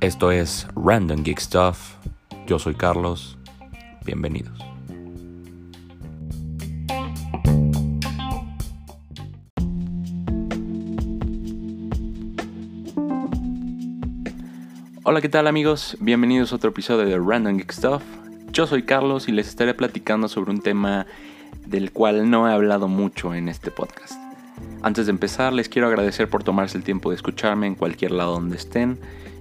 Esto es Random Geek Stuff. Yo soy Carlos. Bienvenidos. Hola, ¿qué tal amigos? Bienvenidos a otro episodio de Random Geek Stuff. Yo soy Carlos y les estaré platicando sobre un tema del cual no he hablado mucho en este podcast. Antes de empezar, les quiero agradecer por tomarse el tiempo de escucharme en cualquier lado donde estén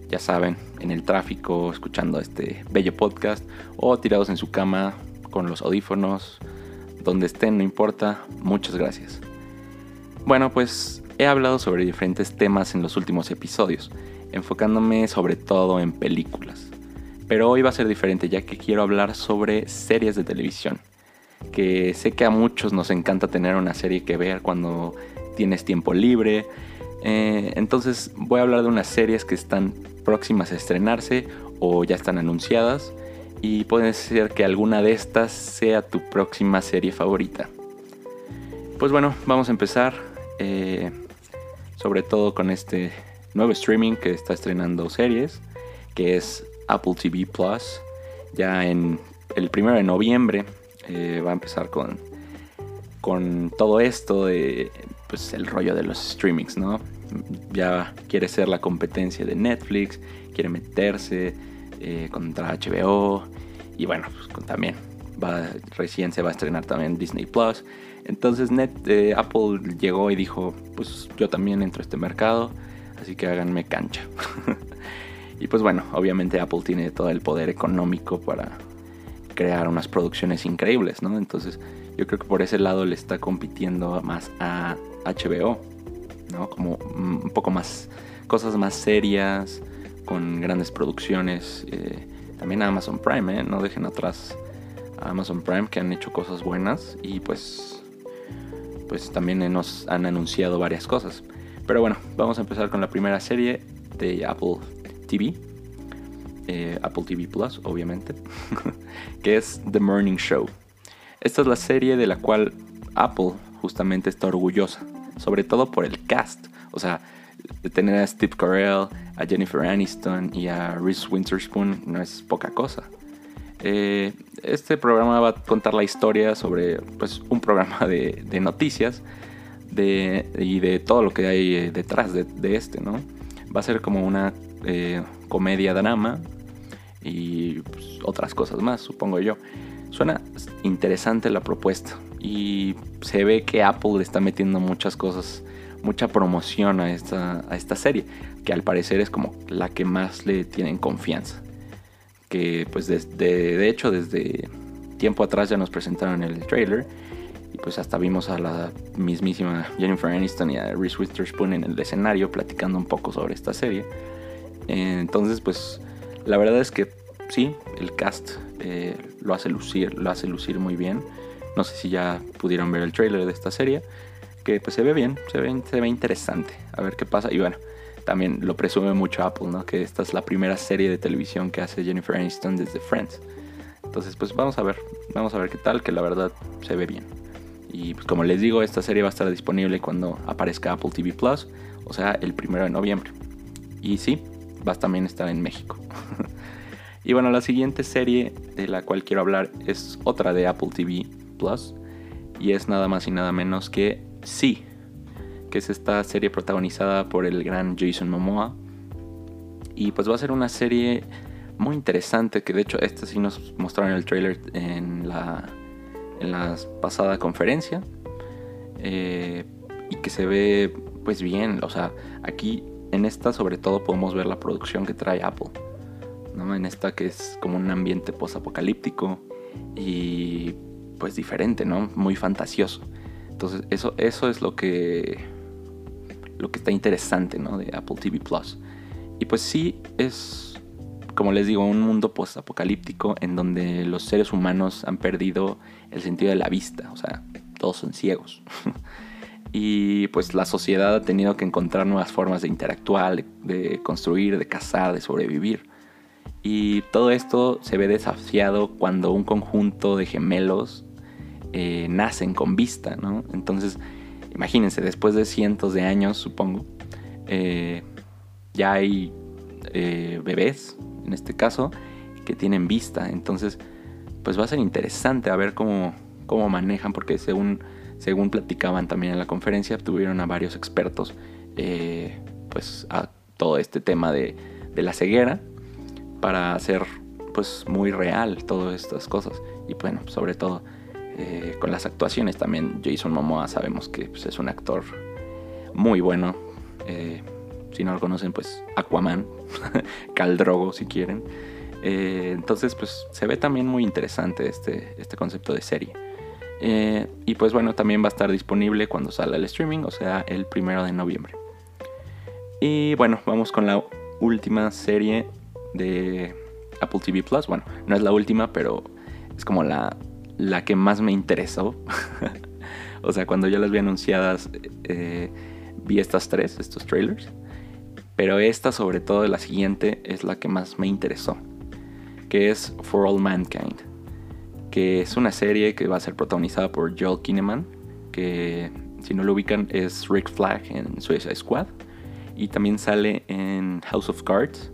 ya saben, en el tráfico, escuchando este bello podcast o tirados en su cama con los audífonos, donde estén, no importa. Muchas gracias. Bueno, pues he hablado sobre diferentes temas en los últimos episodios, enfocándome sobre todo en películas. Pero hoy va a ser diferente ya que quiero hablar sobre series de televisión. Que sé que a muchos nos encanta tener una serie que ver cuando tienes tiempo libre. Eh, entonces voy a hablar de unas series que están próximas a estrenarse o ya están anunciadas y puede ser que alguna de estas sea tu próxima serie favorita. Pues bueno, vamos a empezar eh, sobre todo con este nuevo streaming que está estrenando series, que es Apple TV Plus. Ya en el primero de noviembre eh, va a empezar con, con todo esto de pues, el rollo de los streamings, ¿no? ya quiere ser la competencia de Netflix, quiere meterse eh, contra HBO y bueno, pues, también va, recién se va a estrenar también Disney Plus. Entonces eh, Apple llegó y dijo, pues yo también entro a este mercado, así que háganme cancha. y pues bueno, obviamente Apple tiene todo el poder económico para crear unas producciones increíbles, ¿no? Entonces yo creo que por ese lado le está compitiendo más a HBO. ¿no? Como un poco más, cosas más serias, con grandes producciones. Eh, también Amazon Prime, ¿eh? No dejen atrás a Amazon Prime que han hecho cosas buenas y pues, pues también nos han anunciado varias cosas. Pero bueno, vamos a empezar con la primera serie de Apple TV. Eh, Apple TV Plus, obviamente, que es The Morning Show. Esta es la serie de la cual Apple justamente está orgullosa sobre todo por el cast. O sea, tener a Steve Carell, a Jennifer Aniston y a Reese Witherspoon no es poca cosa. Eh, este programa va a contar la historia sobre pues, un programa de, noticias y de todo lo que hay eh, detrás de, este, ¿no? Va a ser como una eh, comedia drama y pues, otras cosas más, supongo yo. Suena interesante la propuesta y se ve que Apple le está metiendo muchas cosas, mucha promoción a esta, a esta serie, que al parecer es como la que más le tienen confianza. Que pues desde, de hecho desde tiempo atrás ya nos presentaron el trailer y pues hasta vimos a la mismísima Jennifer Aniston y a Reese Witherspoon en el escenario platicando un poco sobre esta serie. Entonces pues la verdad es que sí, el cast eh, lo hace lucir, lo hace lucir muy bien. No sé si ya pudieron ver el trailer de esta serie, que pues se ve bien, se ve, se ve interesante. A ver qué pasa. Y bueno, también lo presume mucho Apple, ¿no? Que esta es la primera serie de televisión que hace Jennifer Aniston desde Friends. Entonces, pues vamos a ver, vamos a ver qué tal, que la verdad se ve bien. Y pues como les digo, esta serie va a estar disponible cuando aparezca Apple TV Plus, o sea, el primero de noviembre. Y sí, va a estar en México. y bueno, la siguiente serie de la cual quiero hablar es otra de Apple TV Plus y es nada más y nada menos que Sí, que es esta serie protagonizada por el gran Jason Momoa. Y pues va a ser una serie muy interesante, que de hecho esta sí nos mostraron el trailer en la, en la pasada conferencia. Eh, y que se ve pues bien, o sea, aquí en esta sobre todo podemos ver la producción que trae Apple. ¿no? En esta que es como un ambiente post-apocalíptico y pues diferente, ¿no? Muy fantasioso. Entonces, eso, eso es lo que, lo que está interesante, ¿no? De Apple TV Plus. Y pues sí, es, como les digo, un mundo post-apocalíptico en donde los seres humanos han perdido el sentido de la vista, o sea, todos son ciegos. y pues la sociedad ha tenido que encontrar nuevas formas de interactuar, de construir, de cazar, de sobrevivir. Y todo esto se ve desafiado cuando un conjunto de gemelos eh, nacen con vista, ¿no? Entonces, imagínense, después de cientos de años, supongo, eh, ya hay eh, bebés, en este caso, que tienen vista. Entonces, pues va a ser interesante a ver cómo, cómo manejan, porque según, según platicaban también en la conferencia, tuvieron a varios expertos, eh, pues a todo este tema de, la ceguera, para hacer pues muy real todas estas cosas. Y bueno, sobre todo eh, con las actuaciones también. Jason Momoa sabemos que pues, es un actor muy bueno. Eh, si no lo conocen, pues Aquaman, Caldrogo si quieren. Entonces, pues se ve también muy interesante este, este concepto de serie. Y pues bueno, también va a estar disponible cuando salga el streaming, o sea, el primero de noviembre. Y bueno, vamos con la última serie de Apple TV Plus. Bueno, no es la última, pero es como la, la que más me interesó. o sea, cuando yo las vi anunciadas, eh, vi estas tres, estos trailers. Pero esta, sobre todo, la siguiente, es la que más me interesó. Que es For All Mankind. Que es una serie que va a ser protagonizada por Joel Kinnaman. Que, si no lo ubican, es Rick Flag en Suicide Squad. Y también sale en House of Cards.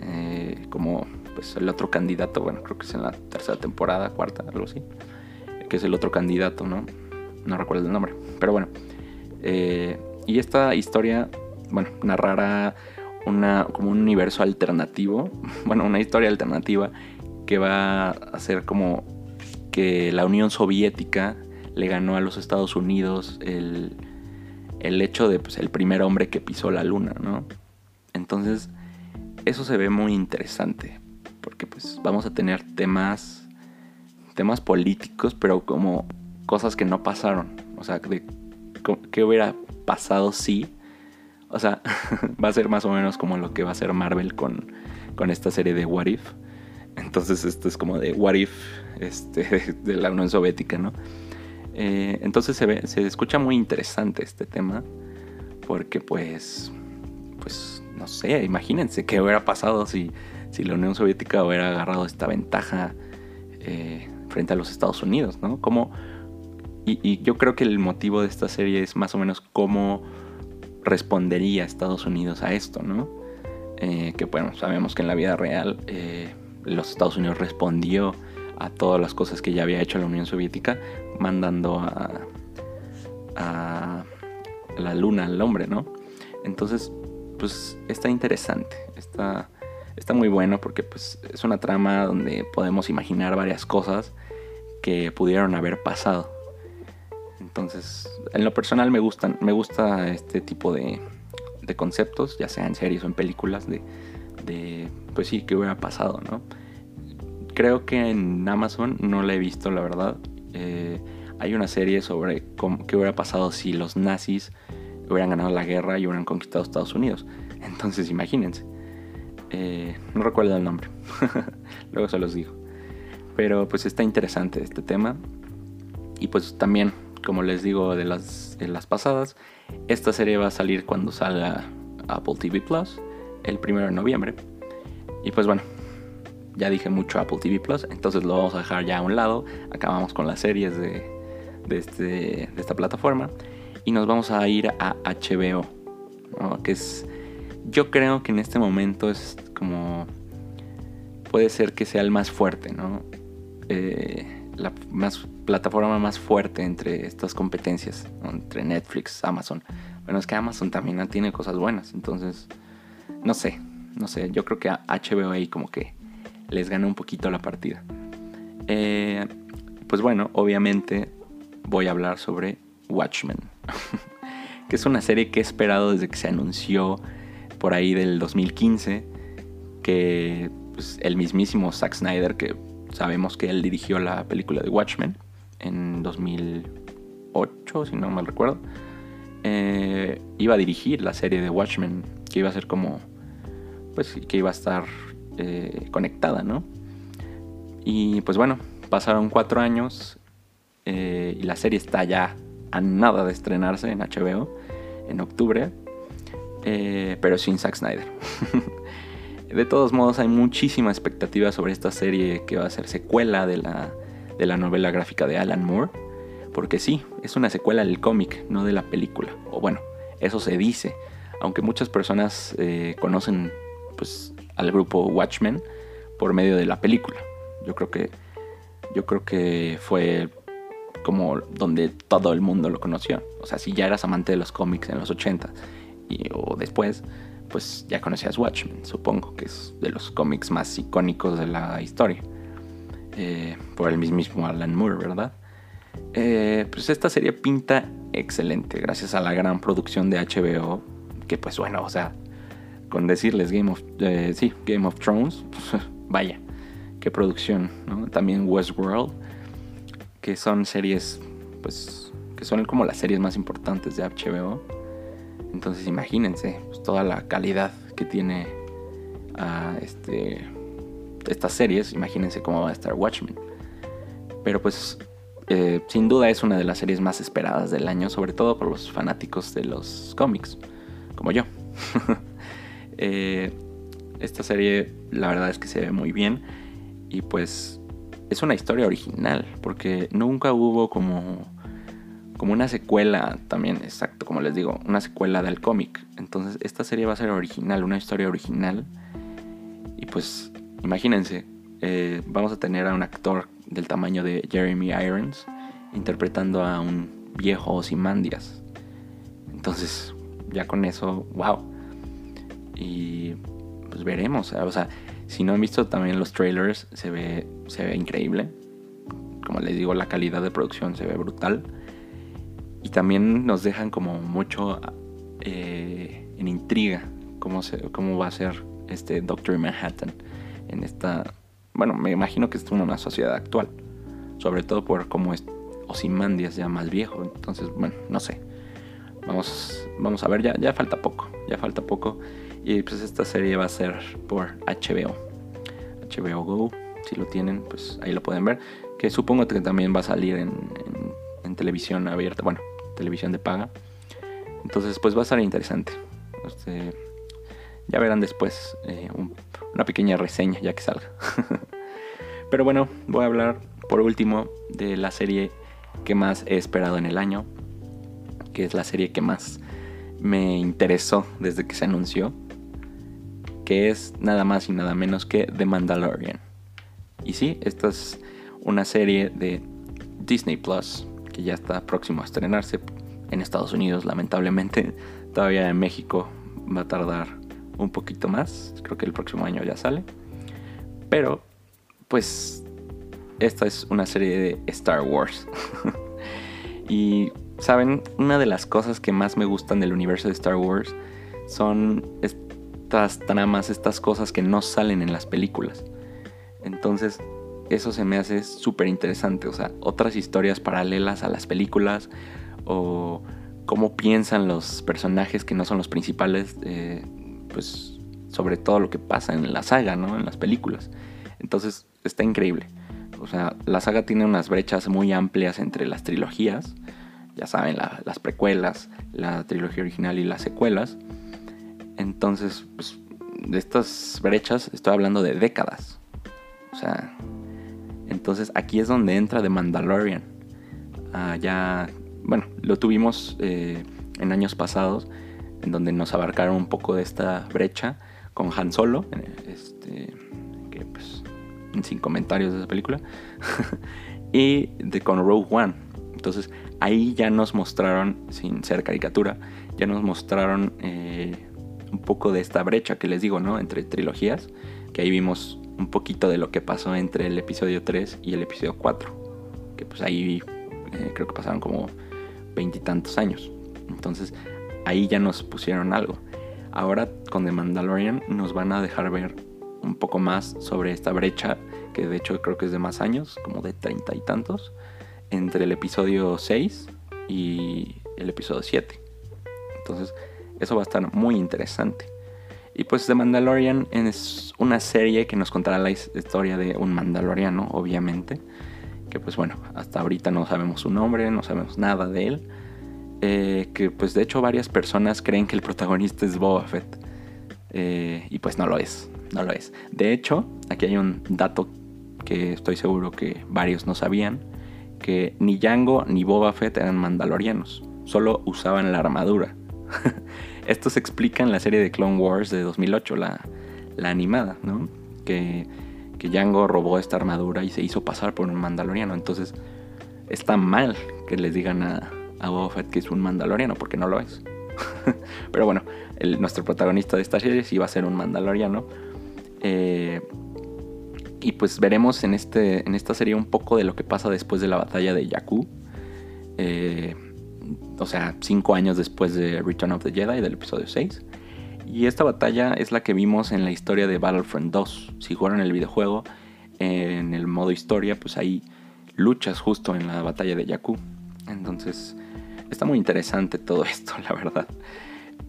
Eh, como pues el otro candidato, bueno, creo que es en la tercera temporada, cuarta, algo así, que es el otro candidato, ¿no? No recuerdo el nombre, pero bueno. Eh, y esta historia, bueno, narrará una, como un universo alternativo, bueno, una historia alternativa que va a ser como que la Unión Soviética le ganó a los Estados Unidos el, el hecho de pues, el primer hombre que pisó la luna, ¿no? Entonces, eso se ve muy interesante porque pues vamos a tener temas temas políticos, pero como cosas que no pasaron, o sea, de qué hubiera pasado si, o sea, va a ser más o menos como lo que va a hacer Marvel con, con esta serie de What If. Entonces esto es como de What If este, de la Unión Soviética, ¿no? Eh, entonces se, ve, se escucha muy interesante este tema porque pues, pues, no sé, imagínense qué hubiera pasado si si la Unión Soviética hubiera agarrado esta ventaja eh, frente a los Estados Unidos, ¿no? Como, y, yo creo que el motivo de esta serie es más o menos cómo respondería Estados Unidos a esto, ¿no? Eh, que bueno, sabemos que en la vida real los Estados Unidos respondió a todas las cosas que ya había hecho la Unión Soviética, mandando a, la luna al hombre, ¿no? Entonces, pues está interesante, está está muy bueno porque pues, es una trama donde podemos imaginar varias cosas que pudieron haber pasado. Entonces, en lo personal me gustan, me gusta este tipo de, de conceptos, ya sea en series o en películas, de, de, pues sí, que hubiera pasado, ¿no? Creo que en Amazon no la he visto, la verdad. Eh, hay una serie sobre cómo, qué hubiera pasado si los nazis hubieran ganado la guerra y hubieran conquistado Estados Unidos. Entonces, imagínense. Eh, no recuerdo el nombre. Luego se los digo. Pero pues está interesante este tema. Y pues también, como les digo de las, de las pasadas, esta serie va a salir cuando salga Apple TV Plus, el primero de noviembre. Y pues bueno, ya dije mucho Apple TV Plus, entonces lo vamos a dejar ya a un lado. Acabamos con las series de, de, este, de esta plataforma. Y nos vamos a ir a HBO, que es yo creo que en este momento es como... Puede ser que sea el más fuerte, ¿no? Eh, la más, plataforma más fuerte entre estas competencias, entre Netflix, Amazon. Bueno, es que Amazon también tiene cosas buenas, entonces, no sé, no sé, yo creo que a HBO ahí como que les gana un poquito la partida. Eh, pues bueno, obviamente voy a hablar sobre Watchmen, que es una serie que he esperado desde que se anunció por ahí del 2015, que pues, el mismísimo Zack Snyder, que sabemos que él dirigió la película de Watchmen en 2008, si no mal recuerdo, eh, iba a dirigir la serie de Watchmen, que iba a ser como, pues que iba a estar eh, conectada, ¿no? Y pues bueno, pasaron cuatro años eh, y la serie está ya a nada de estrenarse en HBO en octubre. Eh, pero sin Zack Snyder. de todos modos, hay muchísima expectativa sobre esta serie que va a ser secuela de la, de la novela gráfica de Alan Moore, Porque sí, es una secuela del cómic, no de la película. O bueno, eso se dice. Aunque muchas personas conocen pues, al grupo Watchmen por medio de la película. Yo creo que, yo creo que fue como donde todo el mundo lo conoció. O sea, si ya eras amante de los cómics en los 80 y, o después, pues ya conocías Watchmen, supongo que es de los cómics más icónicos de la historia. Eh, por el mismo Alan Moore, ¿verdad? Eh, pues esta serie pinta excelente, gracias a la gran producción de HBO, que pues bueno, o sea, con decirles Game of, eh, sí, Game of Thrones, vaya, qué producción, ¿no? También Westworld, que son series, pues, que son como las series más importantes de HBO. Entonces imagínense pues, toda la calidad que tiene a este, estas series, imagínense cómo va a estar Watchmen. Pero pues eh, sin duda es una de las series más esperadas del año, sobre todo por los fanáticos de los cómics, como yo. Eh, esta serie la verdad es que se ve muy bien y pues es una historia original, porque nunca hubo como, como una secuela también, exacto, como les digo, una secuela del cómic. Entonces esta serie va a ser original, una historia original. Y pues imagínense, eh, vamos a tener a un actor del tamaño de Jeremy Irons interpretando a un viejo Ozymandias. Entonces, ya con eso, wow. Y pues veremos, o sea, si no han visto también los trailers, se ve, se ve increíble. Como les digo, la calidad de producción se ve brutal. Y también nos dejan como mucho eh, en intriga cómo, cómo va a ser este Doctor Manhattan en esta bueno, me imagino que es una sociedad actual. Sobre todo por cómo es Ozymandias ya más viejo. Entonces, bueno, no sé. Vamos, vamos a ver, ya, ya falta poco. Ya falta poco. Y pues esta serie va a ser por HBO. HBO Go. Si lo tienen, pues ahí lo pueden ver. Que supongo que también va a salir en, televisión abierta. Bueno, televisión de paga. Entonces, pues va a estar interesante. Este, ya verán después eh, una pequeña reseña ya que salga. Pero bueno, voy a hablar por último de la serie que más he esperado en el año, que es la serie que más me interesó desde que se anunció, es nada más y nada menos que The Mandalorian. Y sí, esta es una serie de Disney Plus que ya está próximo a estrenarse en Estados Unidos, lamentablemente. Todavía en México va a tardar un poquito más. Creo que el próximo año ya sale. Pero, pues, esta es una serie de Star Wars. y, ¿saben? Una de las cosas que más me gustan del universo de Star Wars son estas tramas, estas cosas que no salen en las películas. Entonces, eso se me hace súper interesante. O sea, otras historias paralelas a las películas o cómo piensan los personajes que no son los principales. Eh, pues sobre todo lo que pasa en la saga, ¿no? En las películas. Entonces está increíble. O sea, la saga tiene unas brechas muy amplias entre las trilogías. Ya saben, las precuelas, la trilogía original y las secuelas. Entonces, pues, de estas brechas estoy hablando de décadas. O sea, entonces aquí es donde entra The Mandalorian. Ah, ya, bueno, lo tuvimos eh, en años pasados en donde nos abarcaron un poco de esta brecha con Han Solo, este, que pues, sin comentarios de esa película, y de con Rogue One. Entonces ahí ya nos mostraron, sin ser caricatura, ya nos mostraron eh, un poco de esta brecha que les digo, ¿no? Entre trilogías, que ahí vimos un poquito de lo que pasó entre el episodio 3 y el episodio 4, que pues ahí eh, creo que pasaron como veintitantos años. Entonces ahí ya nos pusieron algo. Ahora con The Mandalorian nos van a dejar ver un poco más sobre esta brecha, que de hecho creo que es de más años, como de treinta y tantos, entre el episodio 6 y el episodio 7. Entonces, eso va a estar muy interesante. Y pues The Mandalorian es una serie que nos contará la historia de un mandaloriano, obviamente. Que pues bueno, hasta ahorita no sabemos su nombre, no sabemos nada de él. Eh, que pues de hecho varias personas creen que el protagonista es Boba Fett. Eh, y pues no lo es, no lo es. De hecho, aquí hay un dato que estoy seguro que varios no sabían, que ni Django ni Boba Fett eran mandalorianos, solo usaban la armadura. Esto se explica en la serie de Clone Wars de 2008, la, animada, ¿no? Que, que Django robó esta armadura y se hizo pasar por un mandaloriano. Entonces, está mal que les digan a, a Boba Fett que es un mandaloriano, porque no lo es. Pero bueno, nuestro protagonista de esta serie sí va a ser un mandaloriano. Eh, y pues veremos en, este, en esta serie un poco de lo que pasa después de la batalla de Jakku. Eh, o sea, cinco años después de Return of the Jedi del episodio 6. Y esta batalla es la que vimos en la historia de Battlefront 2. Si jugaron el videojuego, en el modo historia, pues ahí luchas justo en la batalla de Jakku. Entonces, está muy interesante todo esto, la verdad.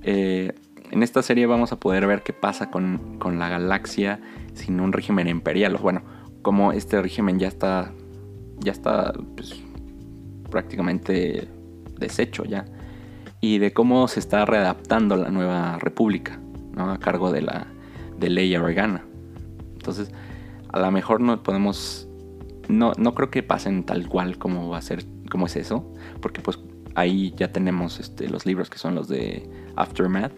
Eh, en esta serie vamos a poder ver qué pasa con, la galaxia sin un régimen imperial. Bueno, como este régimen ya está, ya está pues, prácticamente deshecho ya. Y de cómo se está readaptando la nueva república, ¿no? A cargo de la de Leia Organa. Entonces, a lo mejor no podemos. No, no creo que pasen tal cual como va a ser, como es eso. Porque pues ahí ya tenemos este, los libros que son los de Aftermath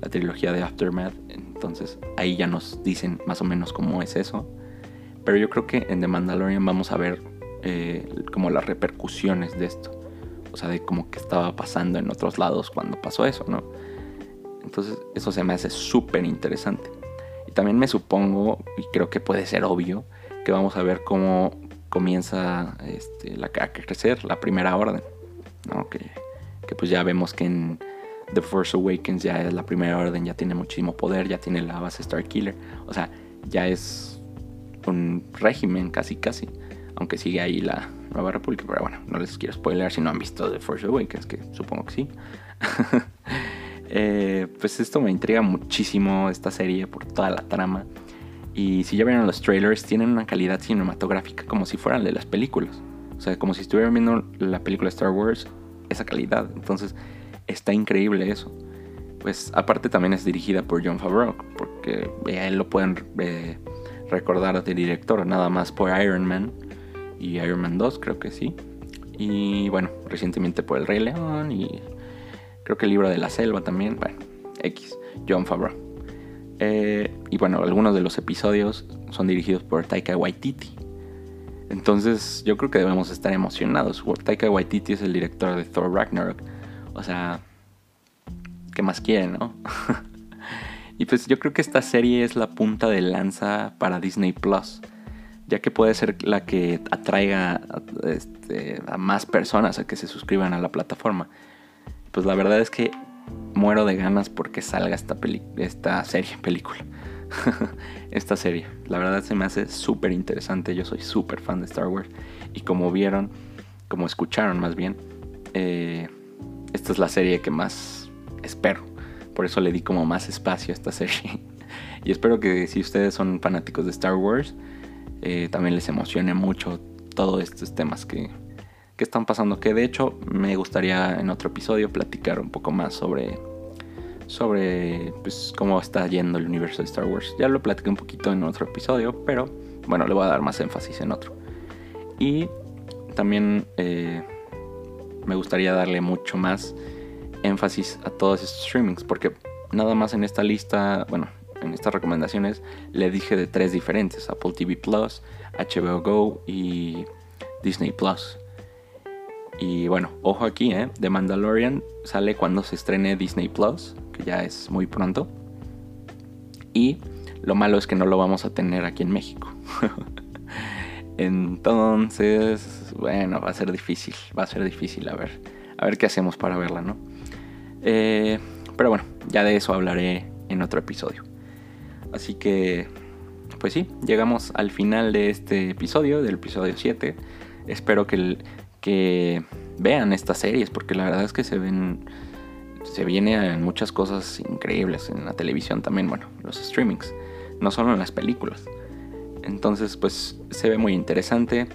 la trilogía de Aftermath. Entonces ahí ya nos dicen más o menos cómo es eso. Pero yo creo que en The Mandalorian vamos a ver eh, como las repercusiones de esto. O sea, de cómo que estaba pasando en otros lados cuando pasó eso, ¿no? Entonces eso se me hace súper interesante. Y también me supongo, y creo que puede ser obvio, que vamos a ver cómo comienza este, la, a crecer la primera orden. ¿no? Que, que pues ya vemos que en The Force Awakens ya es la primera orden, ya tiene muchísimo poder, ya tiene la base Star Killer. O sea, ya es un régimen casi casi. Aunque sigue ahí la Nueva República. Pero bueno, no les quiero spoiler si no han visto The Force Awakens, que supongo que sí. Eh, pues esto me intriga muchísimo esta serie por toda la trama. Y si ya vieron los trailers, tienen una calidad cinematográfica como si fueran de las películas. O sea, como si estuvieran viendo la película Star Wars, esa calidad. Entonces, está increíble eso. Pues aparte también es dirigida por John Favreau, porque a él lo pueden eh, recordar de director nada más por Iron Man y Iron Man 2, creo que sí. Y bueno, recientemente por El Rey León y creo que el libro de la selva también. Bueno, X, John Favreau. Eh, y bueno, algunos de los episodios son dirigidos por Taika Waititi. Entonces yo creo que debemos estar emocionados. Taika Waititi es el director de Thor Ragnarok o sea, ¿qué más quieren, no? y pues yo creo que esta serie es la punta de lanza para Disney Plus, ya que puede ser la que atraiga este, a, más personas a que se suscriban a la plataforma. Pues la verdad es que muero de ganas porque salga esta, esta serie, película. esta serie. La verdad se me hace súper interesante. Yo soy súper fan de Star Wars. Y como vieron, como escucharon más bien, eh, esta es la serie que más espero. Por eso le di como más espacio a esta serie. y espero que si ustedes son fanáticos de Star Wars, eh, también les emocione mucho todos estos temas que, que están pasando. Que de hecho me gustaría en otro episodio platicar un poco más sobre, sobre pues, cómo está yendo el universo de Star Wars. Ya lo platiqué un poquito en otro episodio, pero bueno, le voy a dar más énfasis en otro. Y también eh, me gustaría darle mucho más énfasis a todos estos streamings, porque nada más en esta lista, bueno, en estas recomendaciones le dije de tres diferentes, Apple TV Plus, HBO Go y Disney Plus. Y bueno, ojo aquí, ¿eh? The Mandalorian sale cuando se estrene Disney Plus, que ya es muy pronto. Y lo malo es que no lo vamos a tener aquí en México. Entonces, bueno, va a ser difícil, va a ser difícil, a ver, a ver qué hacemos para verla, ¿no? Eh, pero bueno, ya de eso hablaré en otro episodio. Así que, pues sí, llegamos al final de este episodio, del episodio 7. Espero que, que vean estas series, porque la verdad es que se ven, se vienen muchas cosas increíbles en la televisión también, bueno, los streamings, no solo en las películas. Entonces pues se ve muy interesante.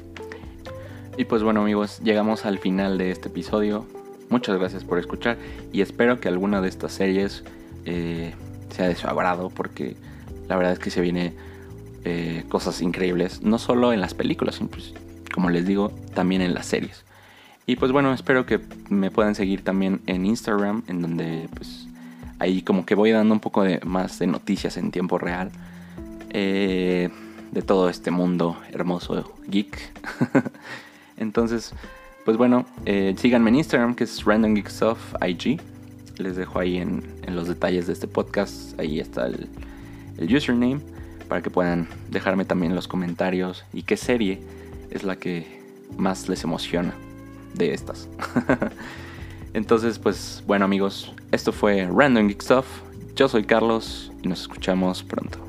Y pues bueno amigos, llegamos al final de este episodio. Muchas gracias por escuchar y espero que alguna de estas series eh, sea de su agrado porque la verdad es que se viene eh, cosas increíbles, no solo en las películas, como les digo, también en las series. Y pues bueno, espero que me puedan seguir también en Instagram, en donde pues ahí como que voy dando un poco de más de noticias en tiempo real eh, de todo este mundo hermoso geek. Entonces, pues bueno, eh, síganme en Instagram que es Random IG. Les dejo ahí en, los detalles de este podcast, ahí está el, el username para que puedan dejarme también los comentarios y qué serie es la que más les emociona de estas. Entonces, pues bueno amigos, esto fue Random Geek Stuff. Yo soy Carlos y nos escuchamos pronto.